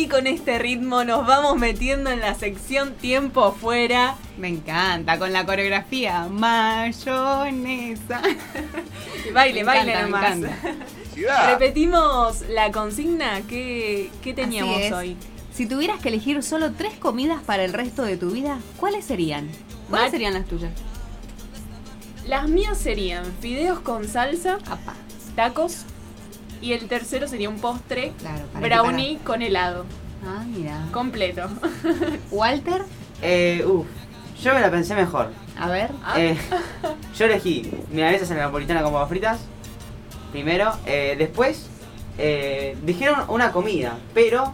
así con este ritmo nos vamos metiendo en la sección tiempo fuera. Me encanta, con la coreografía mayonesa. baile, baile nomás. Repetimos la consigna. ¿Qué, qué teníamos hoy? Si tuvieras que elegir solo tres comidas para el resto de tu vida, ¿cuáles serían? ¿Cuáles serían las tuyas? Las mías serían fideos con salsa, tacos y el tercero sería un postre, brownie con helado. Ah, mira. Completo. Walter. Eh, uf, yo me la pensé mejor. A ver. Eh, yo elegí milanesas en la napolitana con papas fritas. Primero. Eh, después eh, dijeron una comida, pero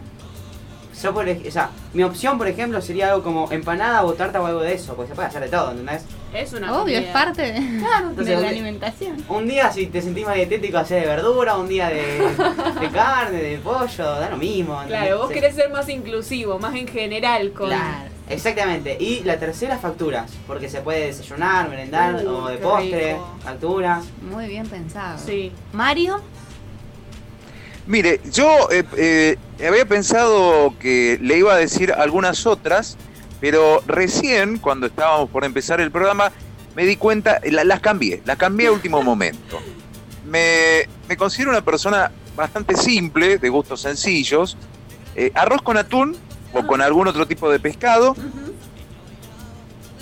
yo por, o sea, mi opción, por ejemplo, sería algo como empanada o tarta o algo de eso, porque se puede hacer de todo, ¿entendés? Es una Obvio, es parte de, la alimentación. Un día si te sentís más dietético hacer de verdura, un día de, carne, de pollo, da lo mismo. Claro, vos querés ser más inclusivo, más en general con... Claro. Exactamente. Y la tercera, facturas. Porque se puede desayunar, merendar uh, o de postre, facturas. Muy bien pensado. Sí. Mario. Mire, yo eh, eh, había pensado que le iba a decir algunas otras, pero recién, cuando estábamos por empezar el programa, me di cuenta, las cambié, las cambié a último momento. Me, considero una persona bastante simple, de gustos sencillos. Eh, arroz con atún o con algún otro tipo de pescado.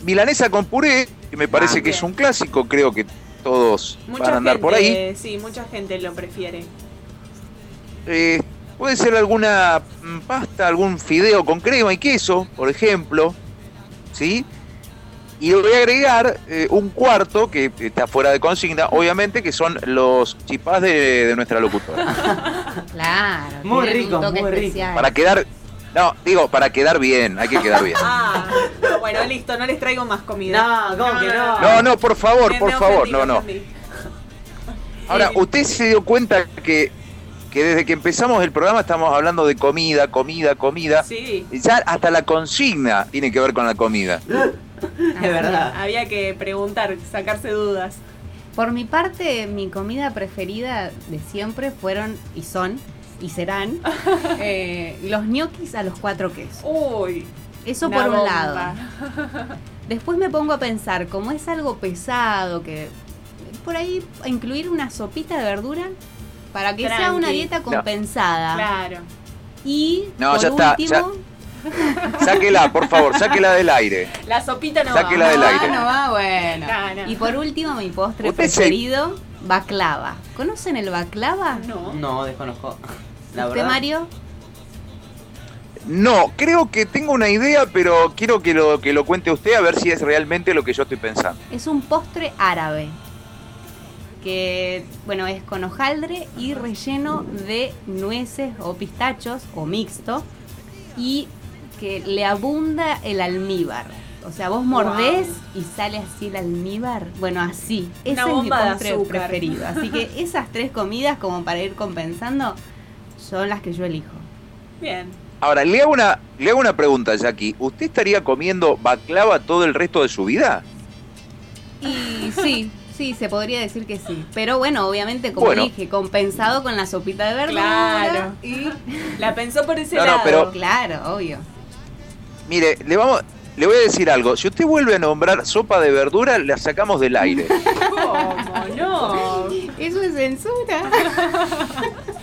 Milanesa con puré, que me parece ah, que es un clásico, creo que todos van a andar por ahí. Sí, mucha gente lo prefiere. Eh, puede ser alguna pasta, algún fideo con crema y queso, por ejemplo. ¿Sí? Y le voy a agregar eh, un cuarto que está fuera de consigna, obviamente, que son los chipás de, nuestra locutora. claro. Muy rico, muy rico. Para quedar, no, digo, para quedar bien, hay que quedar bien. Ah, bueno, listo, no les traigo más comida. No, ¿cómo que no? No, no, por favor, por favor, no, no. Ahora, ¿usted se dio cuenta que que desde que empezamos el programa estamos hablando de comida, comida, comida. Sí. Ya hasta la consigna tiene que ver con la comida. es verdad. Había que preguntar, sacarse dudas. Por mi parte, mi comida preferida de siempre fueron y son y serán eh, los ñoquis a los cuatro quesos. Uy. Eso por un lado. Después me pongo a pensar, como es algo pesado, que por ahí incluir una sopita de verdura para que sea una dieta compensada. Claro. Y no, por ya último, está. sáquela, por favor, sáquela del aire. La sopita no sáquela va. del no aire. Va, no va, bueno. Y por último, mi postre preferido, baklava. ¿Conocen el baklava? No. No, desconozco. La ¿Usted, Mario? No, creo que tengo una idea, pero quiero que lo, que lo cuente usted a ver si es realmente lo que yo estoy pensando. Es un postre árabe que bueno es con hojaldre y relleno de nueces o pistachos o mixto y que le abunda el almíbar. O sea, vos mordés y sale así el almíbar. Bueno, así. Ese es mi postre preferido. Así que esas tres comidas, como para ir compensando, son las que yo elijo. Bien. Ahora, le hago una, le hago una pregunta, Jackie. ¿Usted estaría comiendo baklava todo el resto de su vida? Y sí, Sí, se podría decir que sí. Pero bueno, obviamente, como dije, compensado con la sopita de verdura. Claro. Y la pensó por ese lado. pero, claro, obvio. Mire, le vamos, le voy a decir algo. Si usted vuelve a nombrar sopa de verdura, la sacamos del aire. ¿Cómo no? Eso es censura.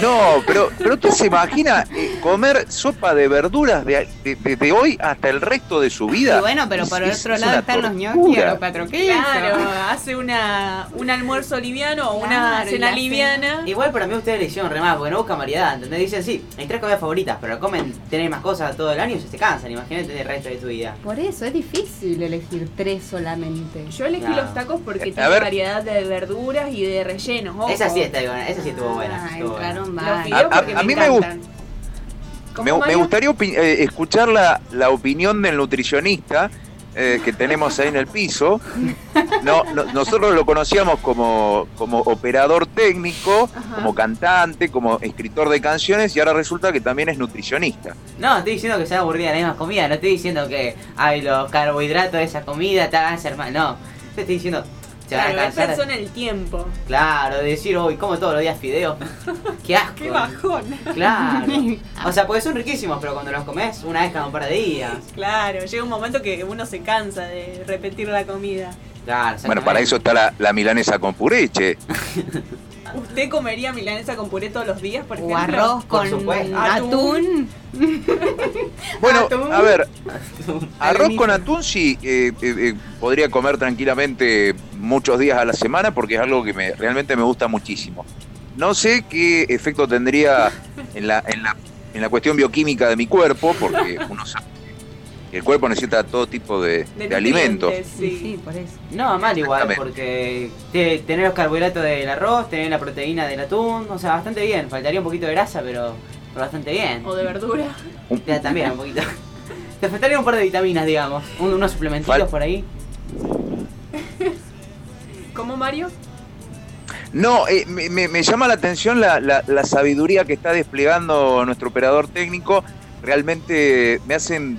No, pero, pero usted se imagina comer sopa de verduras de, de, hoy hasta el resto de su vida. bueno, pero por otro lado están los ñoquis los cuatro Claro, hace una, un almuerzo liviano o una cena liviana. Igual para mí ustedes le hicieron remar, porque no buscan variedad, ¿entendés? Dicen, sí, hay tres comidas favoritas, pero comen, tener más cosas todo el año y se cansan, imagínate el resto de tu vida. Por eso es difícil elegir tres solamente. Yo elegí los tacos porque tiene variedad de verduras y de rellenos. Esa sí está esa sí estuvo buena. A, mí me, gusta. Me, gustaría eh, escuchar la, la, opinión del nutricionista eh, que tenemos ahí en el piso. No, nosotros lo conocíamos como, como operador técnico, como cantante, como escritor de canciones y ahora resulta que también es nutricionista. No, estoy diciendo que se aburrida la misma comida, no estoy diciendo que hay los carbohidratos de esa comida te van a hacer mal, no. Estoy diciendo Claro, van a cansar. en el tiempo. Claro, de decir, uy, como todos los días fideos. Qué asco. Qué bajón. Claro. O sea, pues son riquísimos, pero cuando los comes una vez cada un par de días. Claro, llega un momento que uno se cansa de repetir la comida. Claro, bueno, para eso está la, la milanesa con pureche. ¿Usted comería milanesa con puré todos los días, por ejemplo? O arroz con atún. bueno, a ver, arroz con atún sí eh, eh, eh, podría comer tranquilamente muchos días a la semana porque es algo que me, realmente me gusta muchísimo. No sé qué efecto tendría en la, en la, en la cuestión bioquímica de mi cuerpo, porque uno sabe el cuerpo necesita todo tipo de, alimentos. Sí. sí, por eso. No, mal igual, porque tener los carbohidratos del arroz, tener la proteína del atún, o sea, bastante bien. Faltaría un poquito de grasa, pero, bastante bien. O de verdura. también un poquito. Te faltaría un par de vitaminas, digamos. unos suplementitos por ahí. ¿Cómo, Mario? No, eh, me, llama la atención la, la sabiduría que está desplegando nuestro operador técnico. Realmente me hacen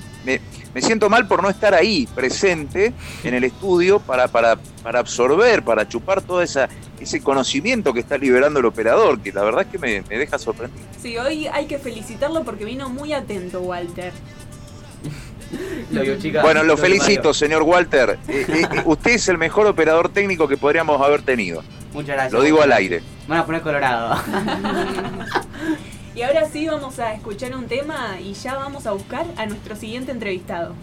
me siento mal por no estar ahí, presente en el estudio, para, para, para absorber, para chupar todo esa, ese conocimiento que está liberando el operador, que la verdad es que me, deja sorprendido. Sí, hoy hay que felicitarlo porque vino muy atento, Walter. Bueno, lo felicito, señor Walter. Eh, eh, eh, usted es el mejor operador técnico que podríamos haber tenido. Muchas gracias. Lo digo al aire. Van a poner colorado. Y ahora sí vamos a escuchar un tema y ya vamos a buscar a nuestro siguiente entrevistado.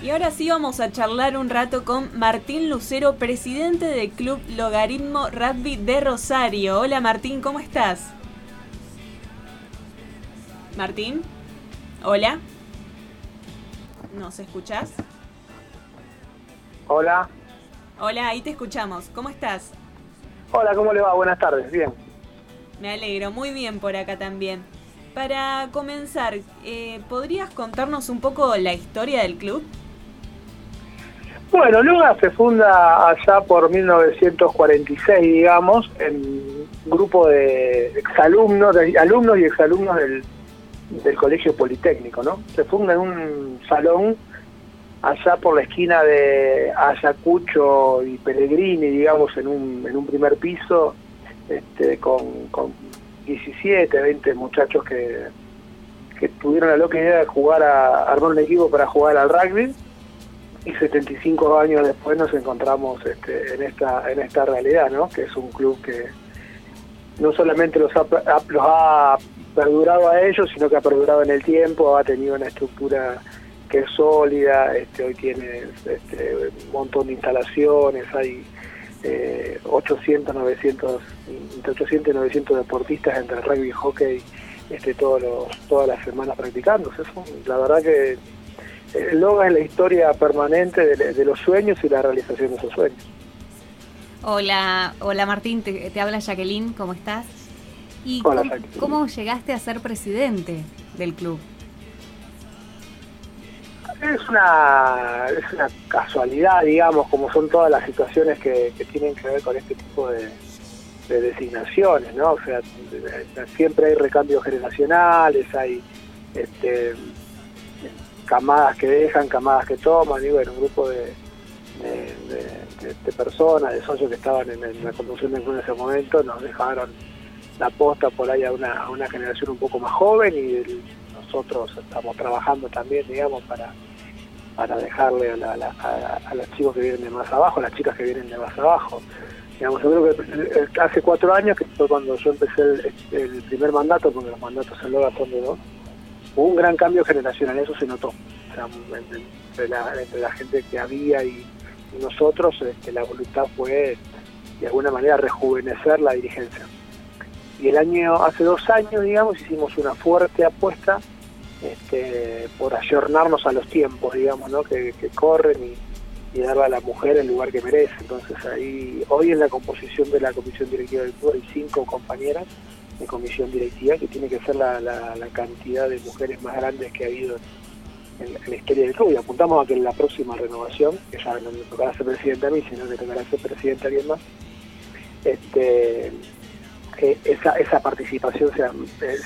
Y ahora sí vamos a charlar un rato con Martín Lucero, presidente del Club Logaritmo Rugby de Rosario. Hola Martín, ¿cómo estás? Martín, hola. ¿Nos escuchás? Hola. Hola, ahí te escuchamos. ¿Cómo estás? Hola, ¿cómo le va? Buenas tardes, bien. Me alegro, muy bien por acá también. Para comenzar, eh, ¿podrías contarnos un poco la historia del club? Bueno, Luga se funda allá por 1946, digamos, en un grupo de exalumnos, de alumnos y exalumnos del, del Colegio Politécnico, ¿no? Se funda en un salón allá por la esquina de Ayacucho y Pellegrini, digamos, en un, en un primer piso, este, con, con 17, 20 muchachos que, que tuvieron la loca idea de jugar a, armar un equipo para jugar al rugby y 75 años después nos encontramos este, en esta en esta realidad, ¿no? Que es un club que no solamente los ha, los ha perdurado a ellos, sino que ha perdurado en el tiempo, ha tenido una estructura que es sólida, este, hoy tiene este, un montón de instalaciones, hay eh, 800, 900, entre 800 y 900 deportistas entre rugby y hockey este, todos los, todas las semanas practicando. la verdad que el LOGA es la historia permanente de, los sueños y la realización de esos sueños. Hola, hola Martín, te, habla Jacqueline, ¿cómo estás? ¿Y cómo llegaste a ser presidente del club? Es una, es una casualidad, digamos, como son todas las situaciones que, tienen que ver con este tipo de, designaciones, ¿no? O sea, siempre hay recambios generacionales, hay este, camadas que dejan, camadas que toman, y bueno, un grupo de, de, personas, de socios que estaban en, la conducción del club en ese momento, nos dejaron la posta por ahí a una, a una generación un poco más joven y nosotros estamos trabajando también, digamos, para para dejarle a, los chicos que vienen de más abajo, a las chicas que vienen de más abajo. Digamos, yo creo que hace cuatro años, que fue cuando yo empecé el, primer mandato, porque los mandatos en Loga son de dos, hubo un gran cambio generacional, eso se notó. O sea, entre, la, gente que había y, nosotros, este, la voluntad fue de alguna manera rejuvenecer la dirigencia. Y el año, hace dos años, digamos, hicimos una fuerte apuesta este, por ayornarnos a los tiempos, digamos, ¿no? que, corren y, darle a la mujer el lugar que merece. Entonces ahí, hoy en la composición de la comisión directiva del club hay cinco compañeras de comisión directiva, que tiene que ser la, cantidad de mujeres más grandes que ha habido en, la historia del club. Y apuntamos a que en la próxima renovación, que ya no me tocará ser presidente a mí, sino que tocará ser presidente a alguien más, este, esa, esa participación sea,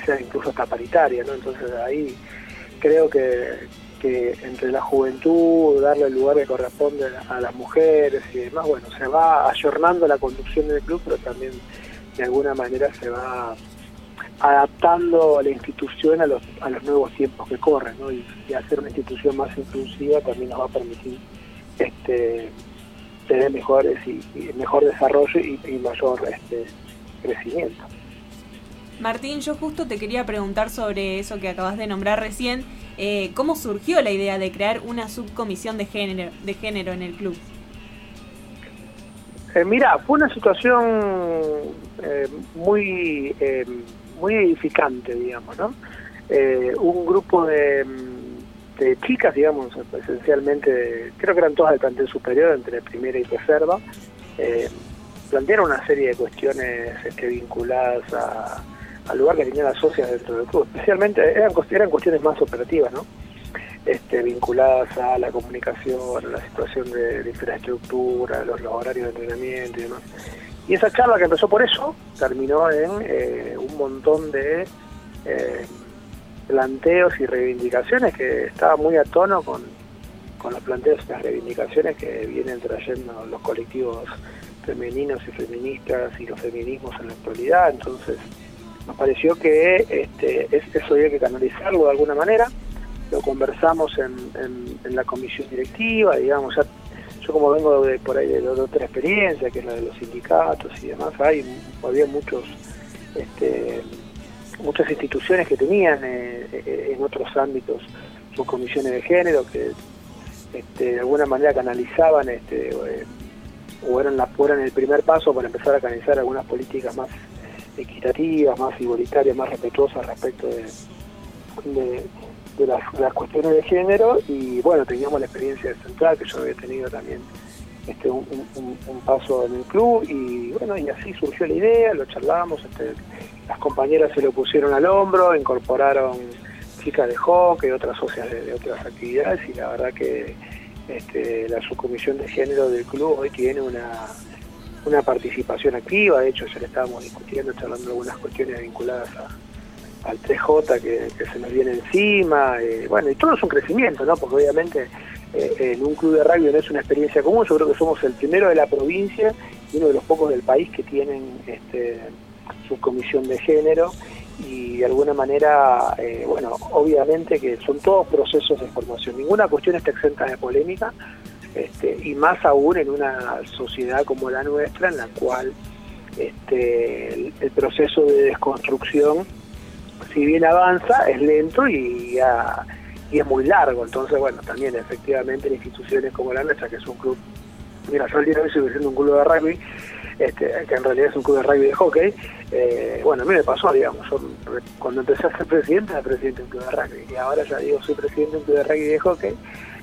sea incluso hasta paritaria, ¿no? Entonces ahí creo que, que entre la juventud, darle el lugar que corresponde a las mujeres y demás, bueno, se va ayornando la conducción del club, pero también de alguna manera se va adaptando a la institución a los, a los nuevos tiempos que corren, ¿no? Y, hacer una institución más inclusiva también nos va a permitir este, tener mejores y, mejor desarrollo y, mayor este, crecimiento. Martín, yo justo te quería preguntar sobre eso que acabas de nombrar recién. Eh, ¿Cómo surgió la idea de crear una subcomisión de género, de género en el club? Eh, mira, fue una situación eh, muy muy edificante, digamos, ¿no? Eh, un grupo de, chicas, digamos, esencialmente, creo que eran todas del plantel superior, entre primera y reserva, plantearon una serie de cuestiones este, vinculadas al lugar que tenían las socias dentro del club. Especialmente eran, cuestiones más operativas, ¿no? Este, vinculadas a la comunicación, a la situación de, infraestructura, los, los horarios de entrenamiento y demás. Y esa charla que empezó por eso terminó en eh, un montón de eh, planteos y reivindicaciones que estaba muy a tono con, los planteos y las reivindicaciones que vienen trayendo los colectivos femeninos y feministas y los feminismos en la actualidad. Entonces, nos pareció que este, eso había que canalizarlo de alguna manera. Lo conversamos en, la comisión directiva, digamos, ya yo como vengo de por ahí de, otra experiencia, que es la de los sindicatos y demás, hay había muchos este, muchas instituciones que tenían eh, eh, en otros ámbitos sus comisiones de género que este, de alguna manera canalizaban este, eh, o eran, la, el primer paso para empezar a canalizar algunas políticas más equitativas, más igualitarias, más respetuosas respecto de, de las, cuestiones de género. Y bueno, teníamos la experiencia de Central, que yo había tenido también este, un, paso en el club. Y bueno, y así surgió la idea, lo charlamos, este, las compañeras se lo pusieron al hombro, incorporaron chicas de hockey, otras socias de, otras actividades. Y la verdad que este, la subcomisión de género del club hoy tiene una, una participación activa, de hecho ya le estábamos discutiendo, charlando algunas cuestiones vinculadas al 3J que, se nos viene encima, eh, bueno, y todo es un crecimiento, ¿no? Porque obviamente eh, en un club de rugby no es una experiencia común, yo creo que somos el primero de la provincia y uno de los pocos del país que tienen este, su comisión de género y de alguna manera, eh, bueno, obviamente que son todos procesos de formación, ninguna cuestión está exenta de polémica, este, y más aún en una sociedad como la nuestra, en la cual este, el proceso de desconstrucción si bien avanza, es lento y, es muy largo. Entonces, bueno, también efectivamente en instituciones como la nuestra, que es un club, mira, yo el día de hoy estoy siendo un club de rugby, este, que en realidad es un club de rugby de hockey, eh, bueno, a mí me pasó, digamos, cuando empecé a ser presidente, era presidente de un club de rugby, y ahora ya digo, soy presidente de un club de rugby de hockey,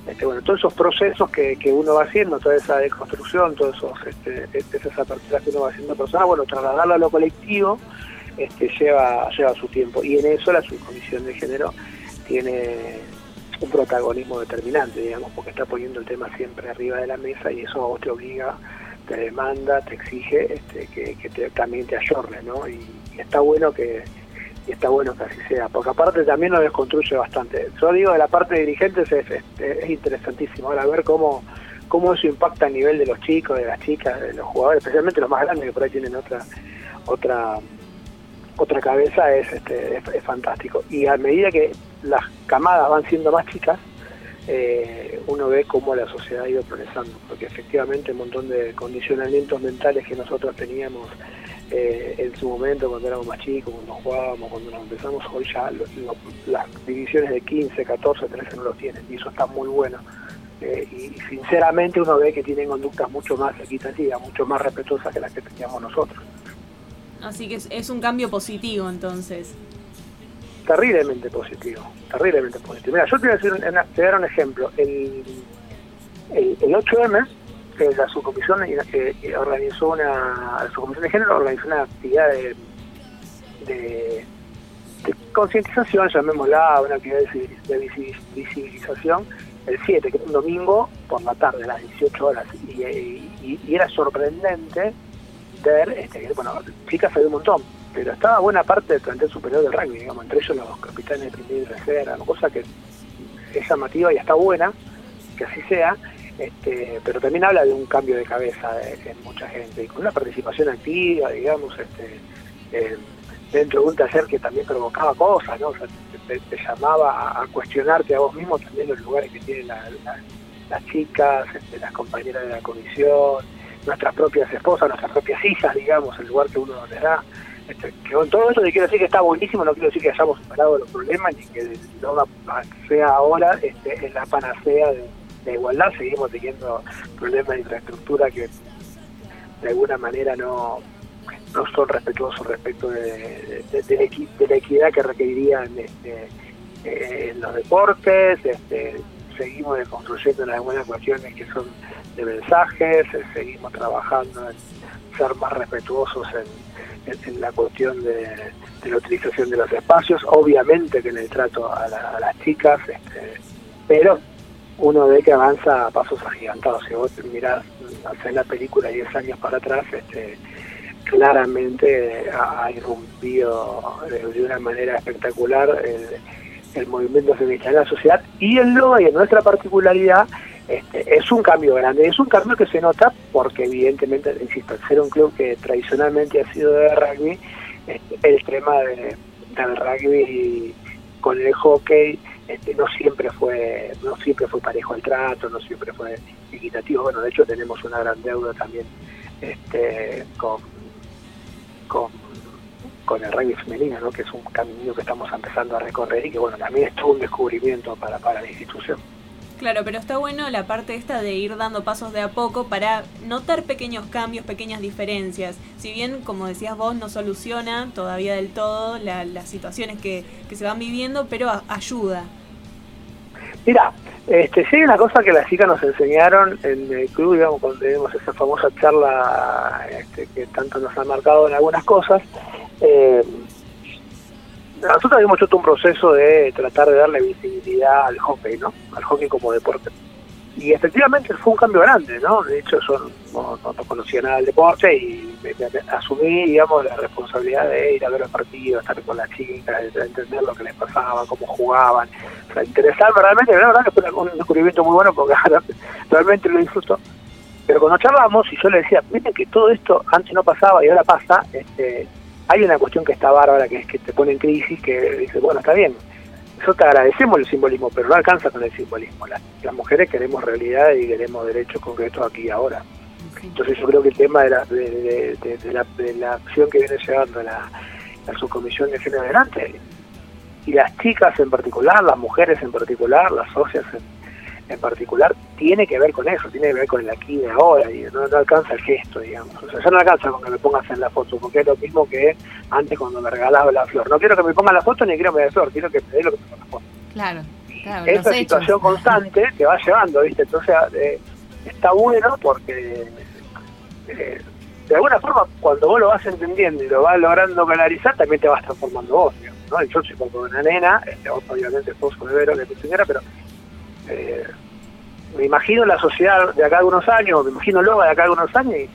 este, bueno, todos esos procesos que, uno va haciendo, toda esa deconstrucción, todas este, esas aperturas que uno va haciendo personal, bueno, trasladarlo a lo colectivo, este, lleva, lleva su tiempo. Y en eso la subcomisión de género tiene un protagonismo determinante, digamos, porque está poniendo el tema siempre arriba de la mesa y eso a vos te obliga, te demanda, te exige este, que, también te ayorne, ¿no? Y, está bueno que está bueno que así sea, porque aparte también lo desconstruye bastante. Yo digo, de la parte de dirigentes es, es, interesantísimo ahora ver cómo cómo eso impacta a nivel de los chicos, de las chicas, de los jugadores, especialmente los más grandes que por ahí tienen otra otra otra cabeza es, este, es, fantástico. Y a medida que las camadas van siendo más chicas, eh, uno ve cómo la sociedad ha ido progresando, porque efectivamente un montón de condicionamientos mentales que nosotros teníamos eh, en su momento cuando éramos más chicos, cuando jugábamos, cuando nos empezamos, hoy ya las divisiones de 15, 14, 13 no los tienen, y eso está muy bueno. Eh, y sinceramente uno ve que tienen conductas mucho más equitativas, mucho más respetuosas que las que teníamos nosotros. Así que es, un cambio positivo entonces. Terriblemente positivo, terriblemente positivo. Mira, yo te voy a, decir, dar un ejemplo. El, el, 8M, que la subcomisión que organizó una, subcomisión de género organizó una actividad de, de, concientización, llamémosla, una actividad de, visibilización, el 7, que es un domingo por la tarde, a las 18 horas. y era sorprendente este, bueno, chicas hay un montón, pero estaba buena parte del plantel superior del rugby, digamos, entre ellos los capitanes de primera y tercera, cosa que es llamativa y está buena, que así sea, este, pero también habla de un cambio de cabeza en mucha gente y con una participación activa, digamos, este, eh, dentro de un taller que también provocaba cosas, ¿no? te, llamaba a, cuestionarte a vos mismo también los lugares que tienen las chicas, este, las compañeras de la comisión, nuestras propias esposas, nuestras propias hijas, digamos, el lugar que uno les da. Este, con todo esto te quiero decir que está buenísimo, no quiero decir que hayamos superado los problemas ni que no sea ahora este, en la panacea de, igualdad, seguimos teniendo problemas de infraestructura que de alguna manera no, no son respetuosos respecto de, la equidad que requerirían este, eh, los deportes, este, seguimos construyendo las buenas cuestiones que son de mensajes, eh, seguimos trabajando en ser más respetuosos en, la cuestión de, la utilización de los espacios, obviamente que en el trato a, las chicas, este, pero uno ve que avanza a pasos agigantados. Si vos mirás, hacer la película 10 años para atrás, este, claramente ha, irrumpido de, una manera espectacular el, movimiento feminista en la sociedad y en lo y en nuestra particularidad este, es un cambio grande, es un cambio que se nota porque evidentemente, insisto, al un club que tradicionalmente ha sido de rugby, este, el tema de, del rugby con el hockey este, no siempre fue no siempre fue parejo el trato, no siempre fue equitativo. Bueno, de hecho tenemos una gran deuda también este, con, con, con el rugby femenino, ¿no? que es un camino que estamos empezando a recorrer y que bueno también es todo un descubrimiento para, para la institución. Claro, pero está bueno la parte esta de ir dando pasos de a poco para notar pequeños cambios, pequeñas diferencias. Si bien, como decías vos, no soluciona todavía del todo las situaciones que, se van viviendo, pero ayuda. Mira, este, sí hay una cosa que las chicas nos enseñaron en el club, digamos, cuando tenemos esa famosa charla este, que tanto nos ha marcado en algunas cosas. Eh, nosotros habíamos hecho un proceso de tratar de darle visibilidad al hockey, ¿no? Al hockey como deporte. Y efectivamente fue un cambio grande, ¿no? De hecho, yo no, conocía nada del deporte y asumí, digamos, la responsabilidad de ir a ver los partidos, estar con las chicas, de entender lo que les pasaba, cómo jugaban. O sea, interesarme realmente, la verdad que fue un descubrimiento muy bueno porque realmente lo disfruto. Pero cuando charlamos y yo le decía, miren que todo esto antes no pasaba y ahora pasa, este, hay una cuestión que está bárbara, que es que te pone en crisis, que dice, bueno, está bien, nosotros te agradecemos el simbolismo, pero no alcanza con el simbolismo. Las, mujeres queremos realidad y queremos derechos concretos aquí y ahora. Entonces yo creo que el tema de la, de, la, de la, acción que viene llevando la, la subcomisión de género adelante, y las chicas en particular, las mujeres en particular, las socias en, en particular tiene que ver con eso, tiene que ver con el aquí y ahora, y no, alcanza el gesto, digamos. O sea, ya no alcanza con que me pongas en la foto, porque es lo mismo que antes cuando me regalaba la flor. No quiero que me ponga la foto ni quiero que me dé flor, quiero que me dé lo que me corresponde. Claro, claro. Esa situación constante te va llevando, ¿viste? Entonces, eh, está bueno porque eh, de alguna forma, cuando vos lo vas entendiendo y lo vas logrando canalizar, también te vas transformando vos, digamos, ¿no? Yo soy como una nena, este, obviamente vos con Vero, que tu señora, pero eh, me imagino la sociedad de acá de unos años, me imagino Loga de acá de unos años, y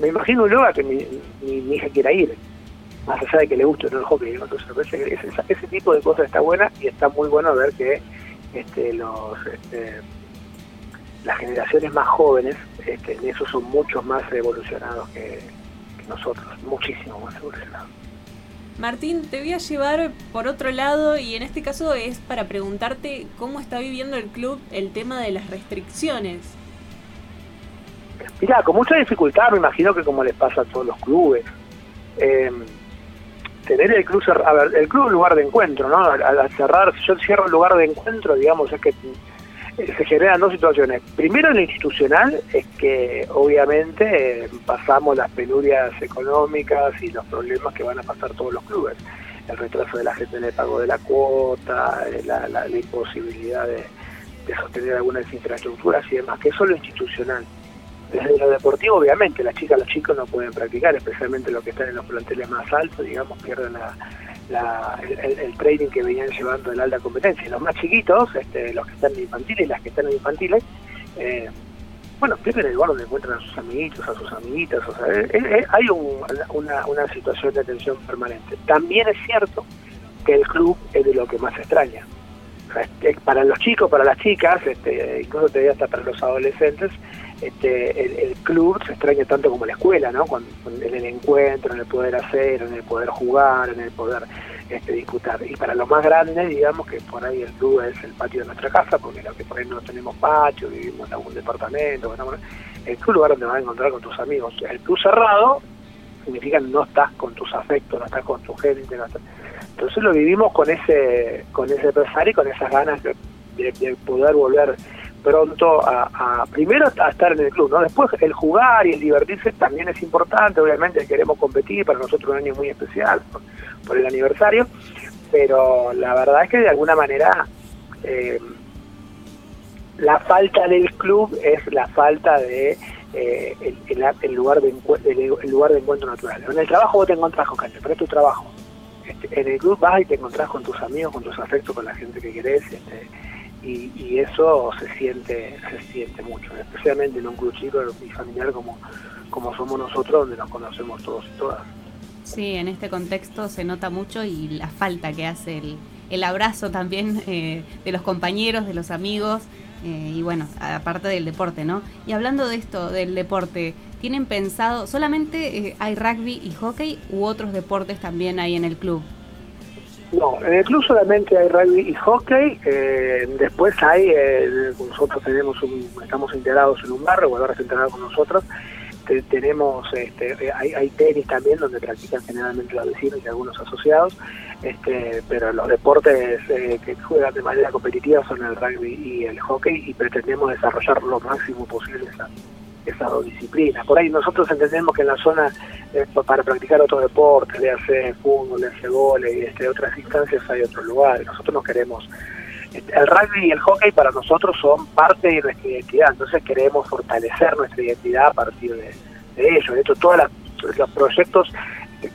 me imagino Loga que mi, mi, hija quiera ir, más allá de que le guste no el hockey. Entonces, ese, ese, tipo de cosas está buena y está muy bueno ver que este, los este, las generaciones más jóvenes este, en eso son mucho más evolucionados que nosotros, muchísimo más evolucionados. Martín, te voy a llevar por otro lado y en este caso es para preguntarte cómo está viviendo el club el tema de las restricciones. Mira, con mucha dificultad, me imagino que como les pasa a todos los clubes. Em, tener el club, a ver, el club es un lugar de encuentro, ¿no? Al, cerrar, si yo cierro el lugar de encuentro, digamos, es que se generan dos situaciones. Primero, lo institucional, es que obviamente pasamos las penurias económicas y los problemas que van a pasar todos los clubes. El retraso de la gente en el pago de la cuota, eh, la, la, imposibilidad de, sostener algunas infraestructuras y demás, que eso es lo institucional. Desde lo deportivo, obviamente, las chicas, los chicos no pueden practicar, especialmente los que están en los planteles más altos, digamos, pierden la, el, training que venían llevando en la alta competencia. Los más chiquitos, este, los que están en infantiles y las que están en infantiles, eh, bueno, pierden el lugar donde encuentran a sus amiguitos, a sus amiguitas. O sea, eh, eh, hay una, una situación de atención permanente. También es cierto que el club es de lo que más extraña. para los chicos, para las chicas, este, incluso te hasta para los adolescentes, este, el, club se extraña tanto como la escuela, ¿no? Cuando, en el encuentro, en el poder hacer, en el poder jugar, en el poder este, disputar. Y para los más grandes, digamos que por ahí el club es el patio de nuestra casa, porque lo que por ahí no tenemos patio, vivimos en algún departamento, el club lugar donde vas a encontrar con tus amigos. El club cerrado significa no estás con tus afectos, no estás con tu gente, entonces lo vivimos con ese con ese pesar y con esas ganas de poder volver pronto a, primero a estar en el club, ¿no? Después el jugar y el divertirse también es importante, obviamente queremos competir, para nosotros un año muy especial por, el aniversario, pero la verdad es que de alguna manera eh, la falta del club es la falta de eh, el, lugar de el, lugar de encuentro natural. En el trabajo vos te encontrás con gente, pero es tu trabajo. Este, en el club vas y te encontrás con tus amigos, con tus afectos, con la gente que querés. Este, y, eso se siente se siente mucho, especialmente en un club chico y familiar como, como somos nosotros, donde nos conocemos todos y todas. Sí, en este contexto se nota mucho y la falta que hace el, el abrazo también eh, de los compañeros, de los amigos eh, y bueno, aparte del deporte, ¿no? Y hablando de esto, del deporte, ¿tienen pensado, solamente eh, hay rugby y hockey u otros deportes también hay en el club? No, en el club solamente hay rugby y hockey. Eh, después hay, eh, nosotros tenemos estamos integrados en un barrio, Guadalajara está integrado con nosotros. tenemos, este, eh, hay, hay, tenis también donde practican generalmente los vecinos y algunos asociados, este, pero los deportes que juegan de manera competitiva son el rugby y el hockey y pretendemos desarrollar lo máximo posible esa, disciplinas. Por ahí nosotros entendemos que en la zona eh, para practicar otro deporte, le hace fútbol, le hace goles y este, otras instancias hay otros lugares. Nosotros no queremos. Este, el rugby y el hockey para nosotros son parte de nuestra identidad, entonces queremos fortalecer nuestra identidad a partir de, de ello. De hecho, todos los proyectos,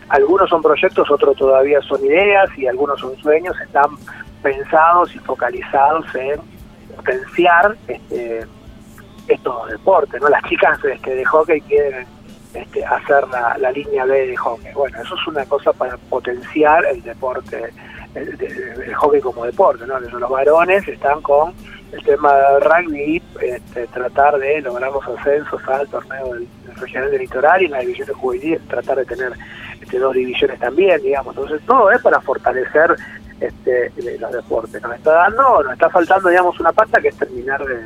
algunos son proyectos, otros todavía son ideas y algunos son sueños, están pensados y focalizados en potenciar este, estos deportes, ¿no? Las chicas este, de hockey quieren este, hacer la, línea B de hockey. Bueno, eso es una cosa para potenciar el deporte, el, hockey como deporte, ¿no? Los varones están con el tema del rugby, este, tratar de lograr los ascensos al torneo del, regional del litoral y en la división de tratar de tener este, dos divisiones también, digamos. Entonces todo es para fortalecer este, los deportes. Nos está dando, nos está faltando, digamos, una pata que es terminar de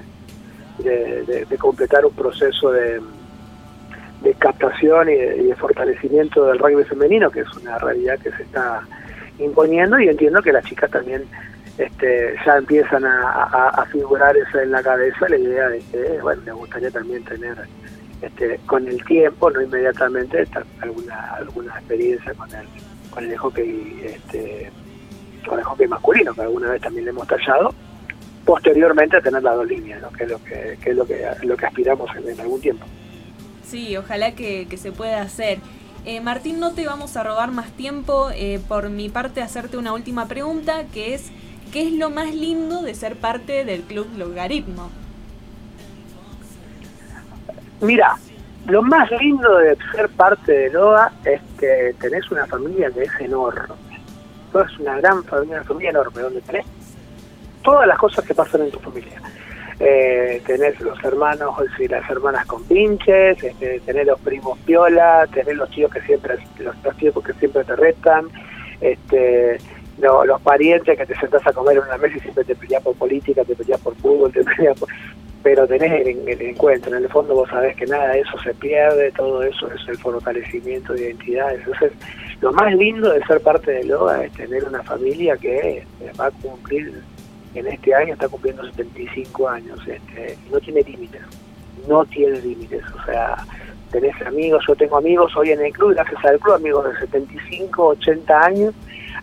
de, completar un proceso de, captación y de, fortalecimiento del rugby femenino, que es una realidad que se está imponiendo y entiendo que las chicas también este, ya empiezan a, figurar eso en la cabeza la idea de que, bueno, les gustaría también tener este, con el tiempo, no inmediatamente, alguna alguna experiencia con el con el hockey este, con el hockey masculino, que alguna vez también le hemos tallado, posteriormente tener las dos líneas, que es lo que, es lo que, lo que aspiramos en, algún tiempo. Sí, ojalá que, se pueda hacer. Eh, Martín, no te vamos a robar más tiempo. Eh, por mi parte, hacerte una última pregunta, que es, ¿qué es lo más lindo de ser parte del Club Logaritmo? Mira, lo más lindo de ser parte de LOA es que tenés una familia que es enorme. Es una gran familia, una familia enorme, donde tenés todas las cosas que pasan en tu familia. Eh, tenés los hermanos y las hermanas con pinches, este, tenés los primos piola, tenés los tíos que siempre, los, tíos que siempre te restan, este, los parientes que te sentás a comer en una mesa y siempre te peleas por política, te peleas por fútbol, te peleas por... Pero tenés el, el, encuentro, en el fondo vos sabés que nada de eso se pierde, todo eso es el fortalecimiento de identidad. Entonces, lo más lindo de ser parte de LOA es tener una familia que va a cumplir en este año está cumpliendo 75 años, este, no tiene límites, no tiene límites, o sea, tenés amigos, yo tengo amigos hoy en el club, gracias al club, amigos de 75, 80 años,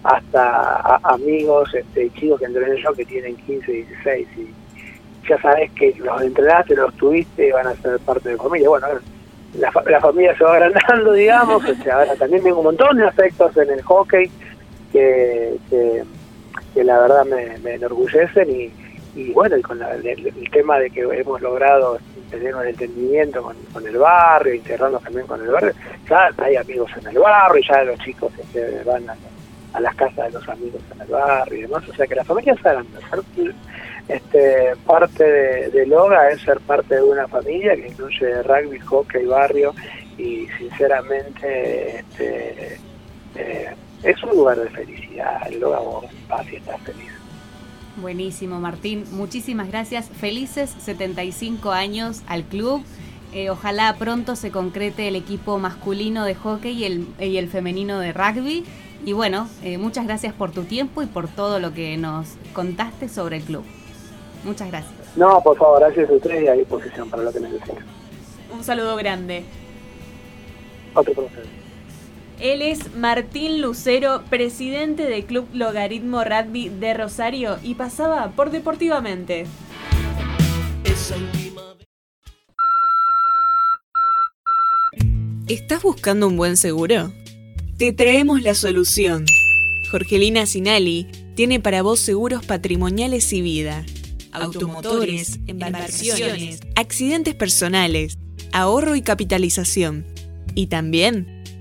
hasta amigos este, chicos que entrené yo que tienen 15, 16 y ya sabes que los entrenaste, los tuviste van a ser parte de la familia. Bueno, la, la familia se va agrandando, digamos, o sea, ahora también tengo un montón de afectos en el hockey que, que que la verdad me, enorgullecen y, y bueno, con el, tema de que hemos logrado tener un entendimiento con, el barrio, integrarnos también con el barrio, ya hay amigos en el barrio, ya los chicos este, van a, a las casas de los amigos en el barrio y demás. O sea que la familia es grande. Este, parte de, de, Loga es ser parte de una familia que incluye rugby, hockey, barrio y sinceramente este, eh, es un lugar de felicidad. El Loga vos vas y estás feliz. Buenísimo, Martín. Muchísimas gracias. Felices 75 años al club. Eh, ojalá pronto se concrete el equipo masculino de hockey y el, y el femenino de rugby. Y bueno, eh, muchas gracias por tu tiempo y por todo lo que nos contaste sobre el club. Muchas gracias. No, por favor, gracias a ustedes y a disposición para lo que necesiten. Un saludo grande. Otro por Él es Martín Lucero, presidente del Club Logaritmo Rugby de Rosario y pasaba por Deportivamente. ¿Estás buscando un buen seguro? Te traemos la solución. Jorgelina Sinali tiene para vos seguros patrimoniales y vida, automotores, embarcaciones, accidentes personales, ahorro y capitalización. Y también